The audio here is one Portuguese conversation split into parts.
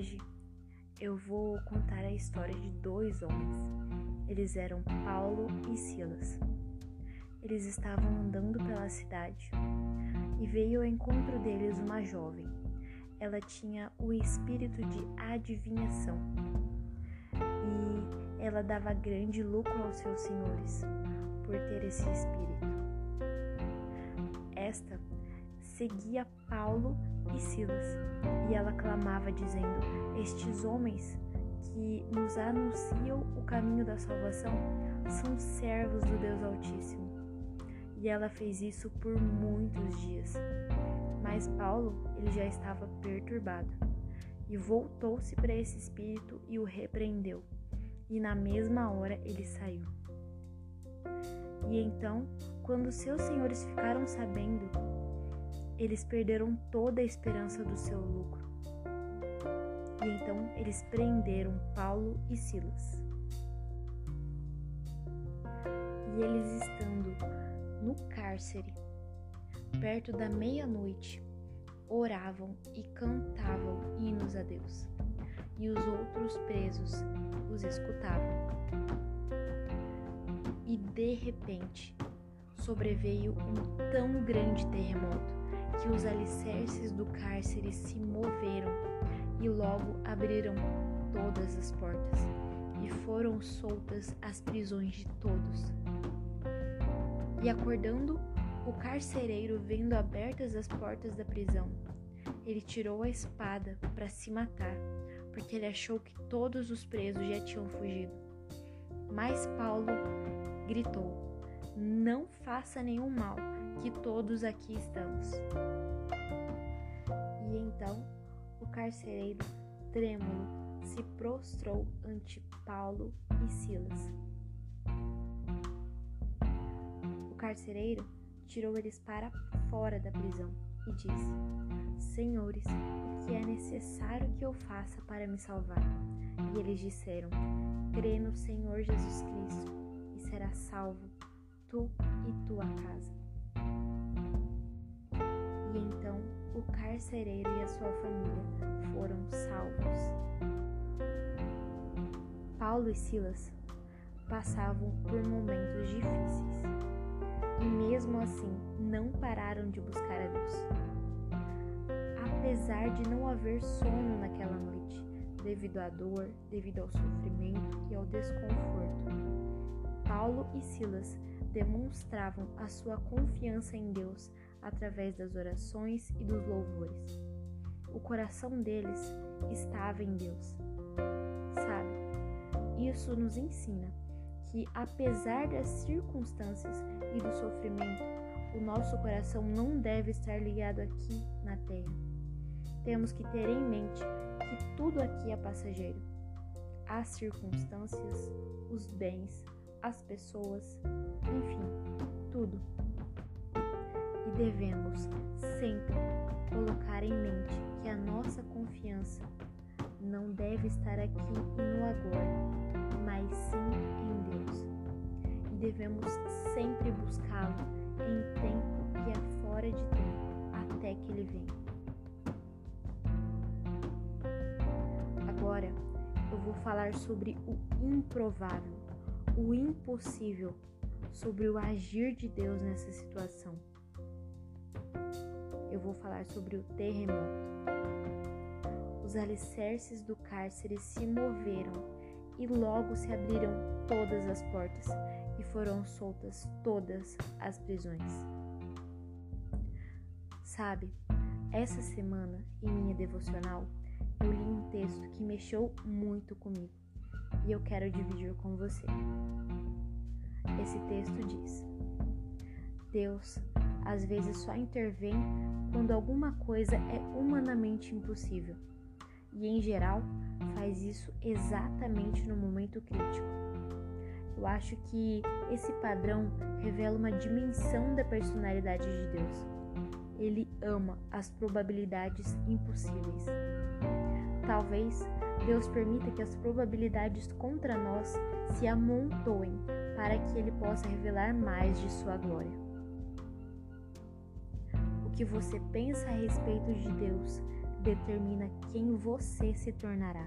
Hoje eu vou contar a história de dois homens. Eles eram Paulo e Silas. Eles estavam andando pela cidade e veio ao encontro deles uma jovem. Ela tinha o espírito de adivinhação e ela dava grande lucro aos seus senhores por ter esse espírito. Esta seguia Paulo e Silas, e ela clamava, dizendo: Estes homens que nos anunciam o caminho da salvação são servos do Deus Altíssimo. E ela fez isso por muitos dias. Mas Paulo, ele já estava perturbado, e voltou-se para esse espírito e o repreendeu. E na mesma hora ele saiu. E então, quando seus senhores ficaram sabendo eles perderam toda a esperança do seu lucro. E então eles prenderam Paulo e Silas. E eles estando no cárcere, perto da meia-noite, oravam e cantavam hinos a Deus. E os outros presos os escutavam. E de repente sobreveio um tão grande terremoto que os alicerces do cárcere se moveram e logo abriram todas as portas e foram soltas as prisões de todos. E acordando o carcereiro, vendo abertas as portas da prisão, ele tirou a espada para se matar, porque ele achou que todos os presos já tinham fugido. Mas Paulo gritou: Não faça nenhum mal que todos aqui estamos. E então o carcereiro, trêmulo, se prostrou ante Paulo e Silas. O carcereiro tirou eles para fora da prisão e disse: Senhores, o que é necessário que eu faça para me salvar? E eles disseram: Crê no Senhor Jesus Cristo e serás salvo, tu e tua casa. E então o carcereiro e a sua família foram salvos. Paulo e Silas passavam por momentos difíceis e, mesmo assim, não pararam de buscar a Deus. Apesar de não haver sono naquela noite, devido à dor, devido ao sofrimento e ao desconforto, Paulo e Silas demonstravam a sua confiança em Deus através das orações e dos louvores. O coração deles estava em Deus. Sabe, isso nos ensina que, apesar das circunstâncias e do sofrimento, o nosso coração não deve estar ligado aqui na terra. Temos que ter em mente que tudo aqui é passageiro. As circunstâncias, os bens, as pessoas, enfim, tudo e devemos sempre colocar em mente que a nossa confiança não deve estar aqui e no agora, mas sim em Deus. E devemos sempre buscá-lo em tempo e é fora de tempo, até que ele venha. Agora eu vou falar sobre o improvável, o impossível, sobre o agir de Deus nessa situação eu vou falar sobre o terremoto. Os alicerces do cárcere se moveram e logo se abriram todas as portas e foram soltas todas as prisões. Sabe, essa semana em minha devocional eu li um texto que mexeu muito comigo e eu quero dividir com você. Esse texto diz: Deus às vezes só intervém quando alguma coisa é humanamente impossível. E em geral, faz isso exatamente no momento crítico. Eu acho que esse padrão revela uma dimensão da personalidade de Deus. Ele ama as probabilidades impossíveis. Talvez Deus permita que as probabilidades contra nós se amontoem para que ele possa revelar mais de sua glória que você pensa a respeito de Deus determina quem você se tornará.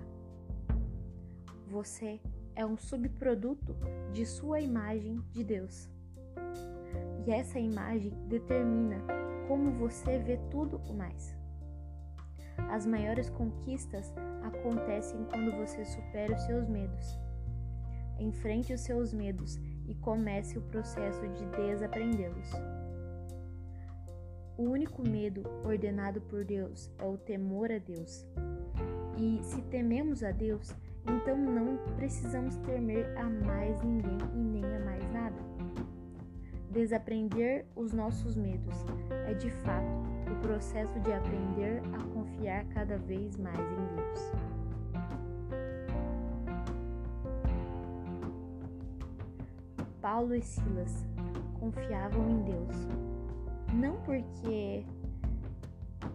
Você é um subproduto de sua imagem de Deus. E essa imagem determina como você vê tudo o mais. As maiores conquistas acontecem quando você supera os seus medos. Enfrente os seus medos e comece o processo de desaprendê-los. O único medo ordenado por Deus é o temor a Deus. E se tememos a Deus, então não precisamos temer a mais ninguém e nem a mais nada. Desaprender os nossos medos é de fato o processo de aprender a confiar cada vez mais em Deus. Paulo e Silas confiavam em Deus, não porque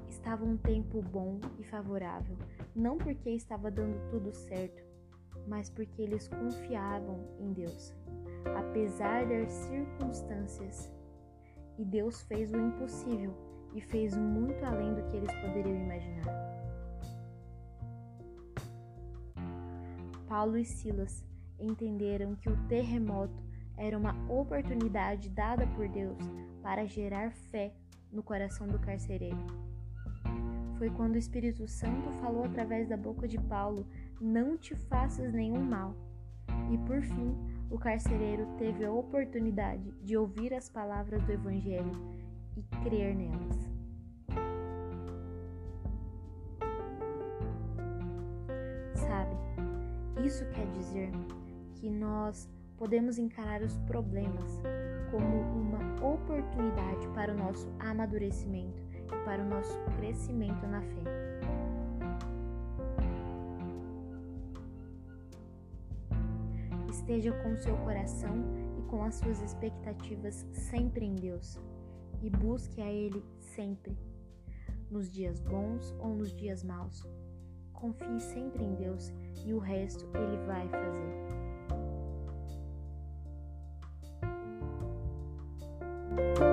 estava um tempo bom e favorável, não porque estava dando tudo certo, mas porque eles confiavam em Deus, apesar das circunstâncias. E Deus fez o impossível e fez muito além do que eles poderiam imaginar. Paulo e Silas entenderam que o terremoto era uma oportunidade dada por Deus para gerar fé no coração do carcereiro. Foi quando o Espírito Santo falou através da boca de Paulo: Não te faças nenhum mal. E por fim, o carcereiro teve a oportunidade de ouvir as palavras do Evangelho e crer nelas. Sabe, isso quer dizer que nós podemos encarar os problemas como uma oportunidade para o nosso amadurecimento e para o nosso crescimento na fé. Esteja com seu coração e com as suas expectativas sempre em Deus e busque a Ele sempre, nos dias bons ou nos dias maus. Confie sempre em Deus e o resto Ele vai fazer. thank